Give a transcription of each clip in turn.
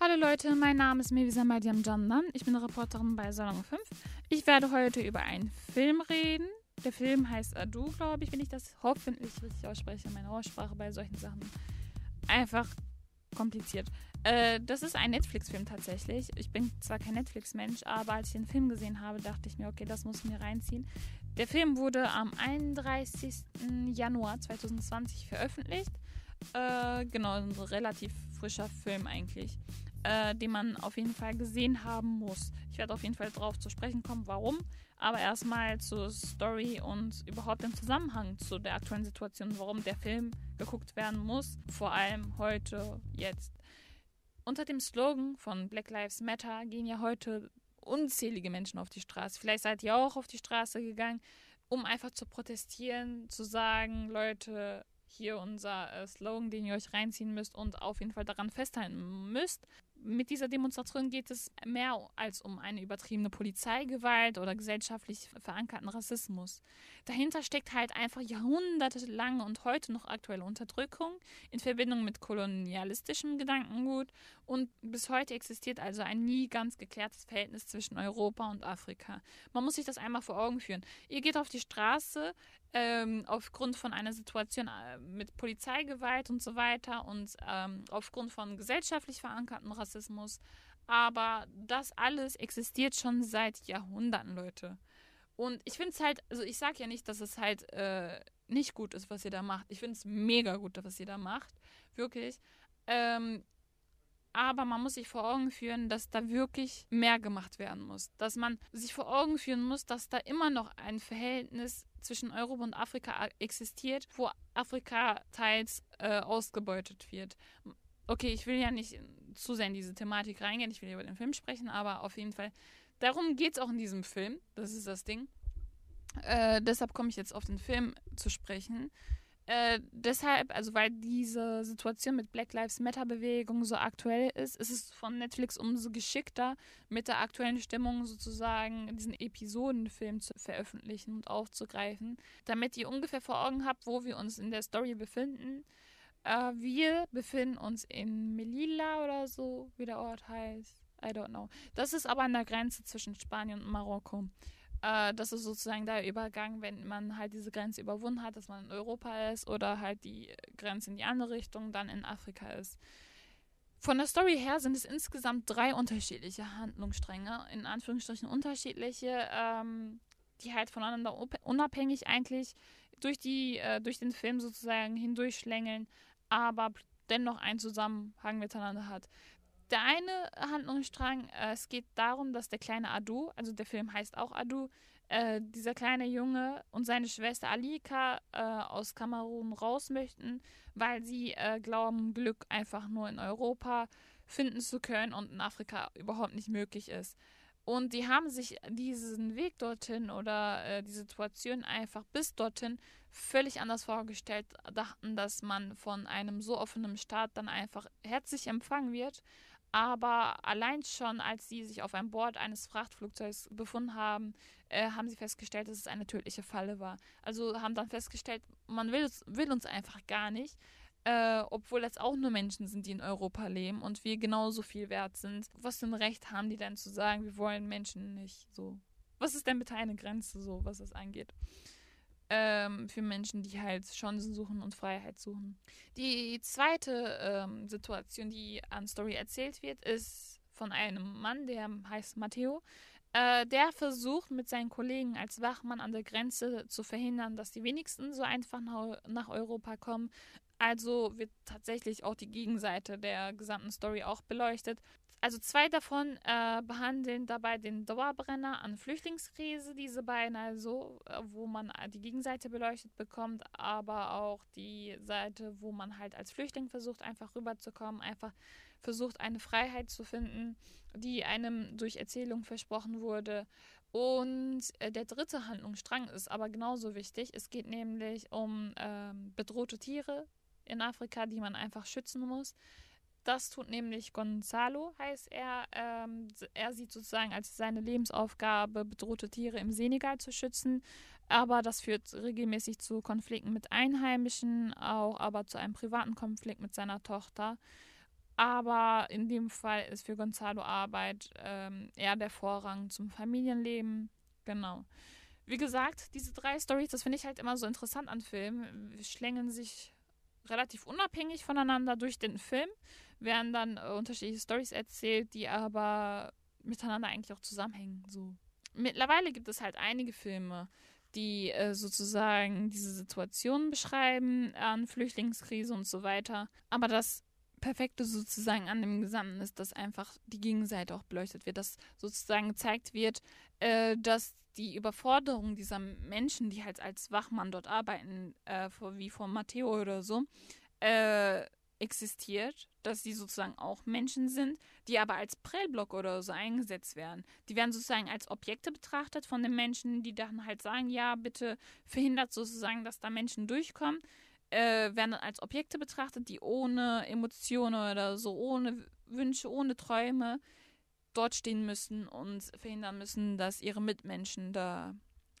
Hallo Leute, mein Name ist Mevisa Madiam Jandan. Ich bin Reporterin bei Salon 5. Ich werde heute über einen Film reden. Der Film heißt Adu, glaube ich, wenn ich das hoffentlich richtig ausspreche. Meine Aussprache bei solchen Sachen einfach kompliziert. Äh, das ist ein Netflix-Film tatsächlich. Ich bin zwar kein Netflix-Mensch, aber als ich den Film gesehen habe, dachte ich mir, okay, das muss ich mir reinziehen. Der Film wurde am 31. Januar 2020 veröffentlicht. Äh, genau, ein relativ frischer Film eigentlich äh, den man auf jeden Fall gesehen haben muss. Ich werde auf jeden Fall darauf zu sprechen kommen, warum. Aber erstmal zur Story und überhaupt im Zusammenhang zu der aktuellen Situation, warum der Film geguckt werden muss. Vor allem heute, jetzt. Unter dem Slogan von Black Lives Matter gehen ja heute unzählige Menschen auf die Straße. Vielleicht seid ihr auch auf die Straße gegangen, um einfach zu protestieren, zu sagen, Leute, hier unser äh, Slogan, den ihr euch reinziehen müsst und auf jeden Fall daran festhalten müsst mit dieser Demonstration geht es mehr als um eine übertriebene Polizeigewalt oder gesellschaftlich verankerten Rassismus. Dahinter steckt halt einfach jahrhundertelange und heute noch aktuelle Unterdrückung in Verbindung mit kolonialistischem Gedankengut und bis heute existiert also ein nie ganz geklärtes Verhältnis zwischen Europa und Afrika. Man muss sich das einmal vor Augen führen. Ihr geht auf die Straße, ähm, aufgrund von einer Situation äh, mit Polizeigewalt und so weiter und ähm, aufgrund von gesellschaftlich verankertem Rassismus. Aber das alles existiert schon seit Jahrhunderten, Leute. Und ich finde es halt, also ich sage ja nicht, dass es halt äh, nicht gut ist, was ihr da macht. Ich finde es mega gut, was ihr da macht. Wirklich. Ähm, aber man muss sich vor Augen führen, dass da wirklich mehr gemacht werden muss. Dass man sich vor Augen führen muss, dass da immer noch ein Verhältnis zwischen Europa und Afrika existiert, wo Afrika teils äh, ausgebeutet wird. Okay, ich will ja nicht zu sehr in diese Thematik reingehen, ich will über den Film sprechen, aber auf jeden Fall, darum geht es auch in diesem Film, das ist das Ding. Äh, deshalb komme ich jetzt auf den Film zu sprechen. Äh, deshalb, also weil diese Situation mit Black Lives Matter Bewegung so aktuell ist, ist es von Netflix umso geschickter, mit der aktuellen Stimmung sozusagen diesen Episodenfilm zu veröffentlichen und aufzugreifen, damit ihr ungefähr vor Augen habt, wo wir uns in der Story befinden. Äh, wir befinden uns in Melilla oder so, wie der Ort heißt. I don't know. Das ist aber an der Grenze zwischen Spanien und Marokko. Äh, das ist sozusagen der Übergang, wenn man halt diese Grenze überwunden hat, dass man in Europa ist oder halt die Grenze in die andere Richtung dann in Afrika ist. Von der Story her sind es insgesamt drei unterschiedliche Handlungsstränge, in Anführungsstrichen unterschiedliche, ähm, die halt voneinander unabhängig eigentlich durch, die, äh, durch den Film sozusagen hindurchschlängeln, aber dennoch einen Zusammenhang miteinander hat. Der eine Handlungsstrang, äh, es geht darum, dass der kleine Adu, also der Film heißt auch Adu, äh, dieser kleine Junge und seine Schwester Alika äh, aus Kamerun raus möchten, weil sie äh, glauben, Glück einfach nur in Europa finden zu können und in Afrika überhaupt nicht möglich ist. Und die haben sich diesen Weg dorthin oder äh, die Situation einfach bis dorthin völlig anders vorgestellt, dachten, dass man von einem so offenen Staat dann einfach herzlich empfangen wird aber allein schon, als sie sich auf einem Bord eines Frachtflugzeugs befunden haben, äh, haben sie festgestellt, dass es eine tödliche Falle war. Also haben dann festgestellt, man will, will uns einfach gar nicht, äh, obwohl das auch nur Menschen sind, die in Europa leben und wir genauso viel wert sind. Was für ein Recht haben die denn zu sagen, wir wollen Menschen nicht so? Was ist denn bitte eine Grenze so, was das angeht? Ähm, für Menschen, die halt Chancen suchen und Freiheit suchen. Die zweite ähm, Situation, die an Story erzählt wird, ist von einem Mann, der heißt Matteo. Äh, der versucht mit seinen Kollegen als Wachmann an der Grenze zu verhindern, dass die wenigsten so einfach nach, nach Europa kommen. Also wird tatsächlich auch die Gegenseite der gesamten Story auch beleuchtet also zwei davon äh, behandeln dabei den Dauerbrenner an Flüchtlingskrise, diese beiden also, äh, wo man die Gegenseite beleuchtet bekommt, aber auch die Seite, wo man halt als Flüchtling versucht, einfach rüberzukommen, einfach versucht, eine Freiheit zu finden, die einem durch Erzählung versprochen wurde. Und äh, der dritte Handlungsstrang ist aber genauso wichtig. Es geht nämlich um äh, bedrohte Tiere in Afrika, die man einfach schützen muss. Das tut nämlich Gonzalo, heißt er. Ähm, er sieht sozusagen als seine Lebensaufgabe, bedrohte Tiere im Senegal zu schützen. Aber das führt regelmäßig zu Konflikten mit Einheimischen, auch aber zu einem privaten Konflikt mit seiner Tochter. Aber in dem Fall ist für Gonzalo Arbeit ähm, eher der Vorrang zum Familienleben. Genau. Wie gesagt, diese drei Stories, das finde ich halt immer so interessant an Filmen, schlängeln sich relativ unabhängig voneinander durch den Film, werden dann äh, unterschiedliche Stories erzählt, die aber miteinander eigentlich auch zusammenhängen. So. Mittlerweile gibt es halt einige Filme, die äh, sozusagen diese Situation beschreiben an Flüchtlingskrise und so weiter. Aber das Perfekte sozusagen an dem Gesamten ist, dass einfach die Gegenseite auch beleuchtet wird, dass sozusagen gezeigt wird, äh, dass die Überforderung dieser Menschen, die halt als Wachmann dort arbeiten, äh, wie von Matteo oder so, äh, existiert, dass sie sozusagen auch Menschen sind, die aber als Prellblock oder so eingesetzt werden. Die werden sozusagen als Objekte betrachtet von den Menschen, die dann halt sagen, ja, bitte verhindert sozusagen, dass da Menschen durchkommen, äh, werden dann als Objekte betrachtet, die ohne Emotionen oder so, ohne Wünsche, ohne Träume dort stehen müssen und verhindern müssen, dass ihre Mitmenschen da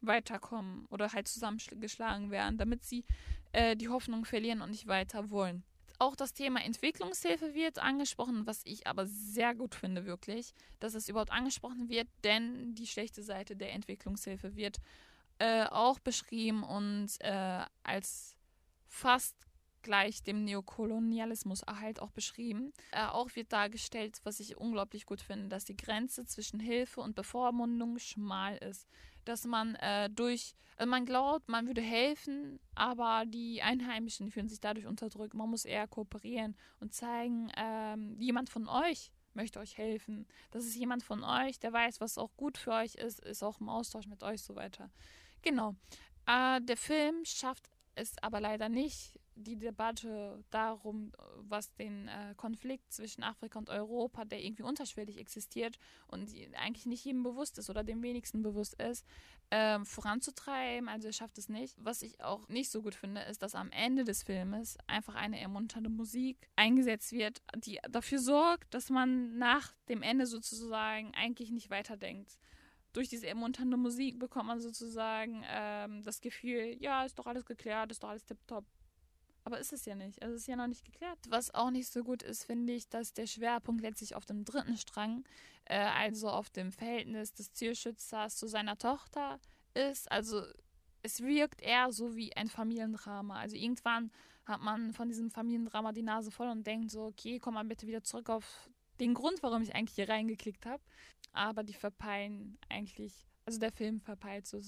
weiterkommen oder halt zusammengeschlagen werden, damit sie äh, die Hoffnung verlieren und nicht weiter wollen. Auch das Thema Entwicklungshilfe wird angesprochen, was ich aber sehr gut finde, wirklich, dass es überhaupt angesprochen wird, denn die schlechte Seite der Entwicklungshilfe wird äh, auch beschrieben und äh, als fast gleich dem Neokolonialismus halt auch beschrieben. Äh, auch wird dargestellt, was ich unglaublich gut finde, dass die Grenze zwischen Hilfe und Bevormundung schmal ist. Dass man äh, durch, also man glaubt, man würde helfen, aber die Einheimischen fühlen sich dadurch unterdrückt. Man muss eher kooperieren und zeigen, ähm, jemand von euch möchte euch helfen. Das ist jemand von euch, der weiß, was auch gut für euch ist, ist auch im Austausch mit euch so weiter. Genau. Äh, der Film schafft es aber leider nicht, die Debatte darum, was den äh, Konflikt zwischen Afrika und Europa, der irgendwie unterschwellig existiert und eigentlich nicht jedem bewusst ist oder dem wenigsten bewusst ist, äh, voranzutreiben. Also er schafft es nicht. Was ich auch nicht so gut finde, ist, dass am Ende des Filmes einfach eine ermunternde Musik eingesetzt wird, die dafür sorgt, dass man nach dem Ende sozusagen eigentlich nicht weiterdenkt durch diese ermunternde Musik bekommt man sozusagen ähm, das Gefühl, ja, ist doch alles geklärt, ist doch alles tipptopp. Aber ist es ja nicht. Also ist ja noch nicht geklärt. Was auch nicht so gut ist, finde ich, dass der Schwerpunkt letztlich auf dem dritten Strang, äh, also auf dem Verhältnis des Tierschützers zu seiner Tochter ist. Also es wirkt eher so wie ein Familiendrama. Also irgendwann hat man von diesem Familiendrama die Nase voll und denkt so, okay, komm mal bitte wieder zurück auf den Grund, warum ich eigentlich hier reingeklickt habe. Aber die verpeilen eigentlich, also der Film verpeilt so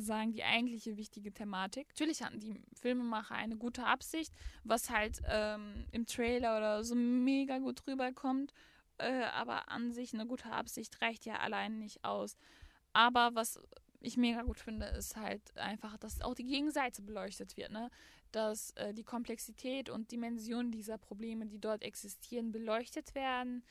sagen, die eigentliche wichtige Thematik. Natürlich hatten die Filmemacher eine gute Absicht, was halt ähm, im Trailer oder so mega gut rüberkommt. Äh, aber an sich eine gute Absicht reicht ja allein nicht aus. Aber was ich mega gut finde, ist halt einfach, dass auch die Gegenseite beleuchtet wird, ne? Dass äh, die Komplexität und Dimension dieser Probleme, die dort existieren, beleuchtet werden.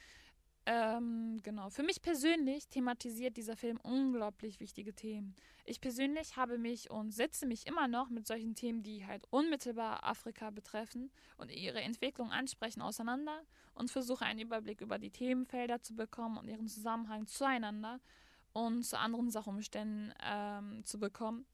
Ähm, genau. Für mich persönlich thematisiert dieser Film unglaublich wichtige Themen. Ich persönlich habe mich und setze mich immer noch mit solchen Themen, die halt unmittelbar Afrika betreffen und ihre Entwicklung ansprechen, auseinander und versuche einen Überblick über die Themenfelder zu bekommen und ihren Zusammenhang zueinander und zu anderen Sachumständen ähm, zu bekommen.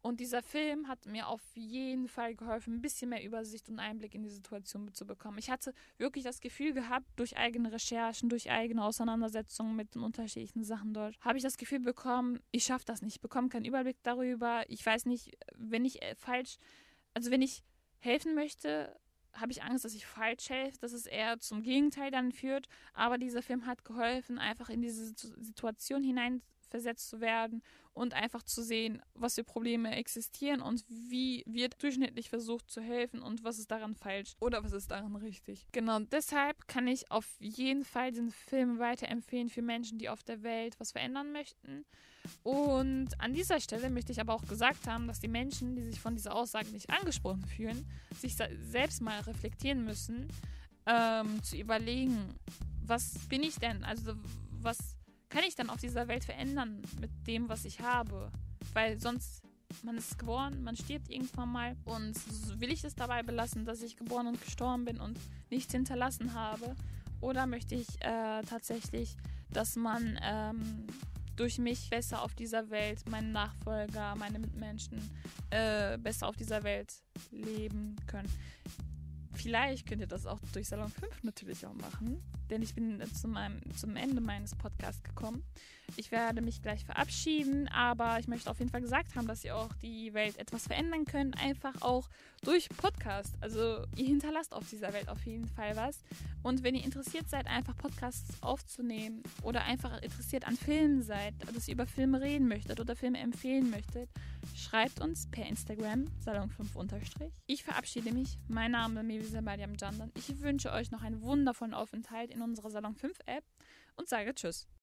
Und dieser Film hat mir auf jeden Fall geholfen, ein bisschen mehr Übersicht und Einblick in die Situation zu bekommen. Ich hatte wirklich das Gefühl gehabt, durch eigene Recherchen, durch eigene Auseinandersetzungen mit den unterschiedlichen Sachen dort, habe ich das Gefühl bekommen, ich schaffe das nicht, ich bekomme keinen Überblick darüber. Ich weiß nicht, wenn ich äh, falsch, also wenn ich helfen möchte, habe ich Angst, dass ich falsch helfe, dass es eher zum Gegenteil dann führt. Aber dieser Film hat geholfen, einfach in diese Situation hineinversetzt zu werden und einfach zu sehen, was für Probleme existieren und wie wird durchschnittlich versucht zu helfen und was ist daran falsch oder was ist daran richtig. Genau, deshalb kann ich auf jeden Fall den Film weiterempfehlen für Menschen, die auf der Welt was verändern möchten. Und an dieser Stelle möchte ich aber auch gesagt haben, dass die Menschen, die sich von dieser Aussage nicht angesprochen fühlen, sich selbst mal reflektieren müssen, ähm, zu überlegen, was bin ich denn? Also was kann ich dann auf dieser Welt verändern mit dem, was ich habe? Weil sonst, man ist geboren, man stirbt irgendwann mal und will ich es dabei belassen, dass ich geboren und gestorben bin und nichts hinterlassen habe? Oder möchte ich äh, tatsächlich, dass man ähm, durch mich besser auf dieser Welt, meine Nachfolger, meine Mitmenschen äh, besser auf dieser Welt leben können? Vielleicht könnt ihr das auch durch Salon 5 natürlich auch machen, denn ich bin zu meinem, zum Ende meines Podcasts gekommen. Ich werde mich gleich verabschieden, aber ich möchte auf jeden Fall gesagt haben, dass ihr auch die Welt etwas verändern könnt, einfach auch durch Podcast. Also ihr hinterlasst auf dieser Welt auf jeden Fall was. Und wenn ihr interessiert seid, einfach Podcasts aufzunehmen oder einfach interessiert an Filmen seid, dass ihr über Filme reden möchtet oder Filme empfehlen möchtet, schreibt uns per Instagram Salon5 Ich verabschiede mich. Mein Name ist Mevisa Mariam Jandan. Ich wünsche euch noch einen wundervollen Aufenthalt in unserer Salon 5 App und sage Tschüss.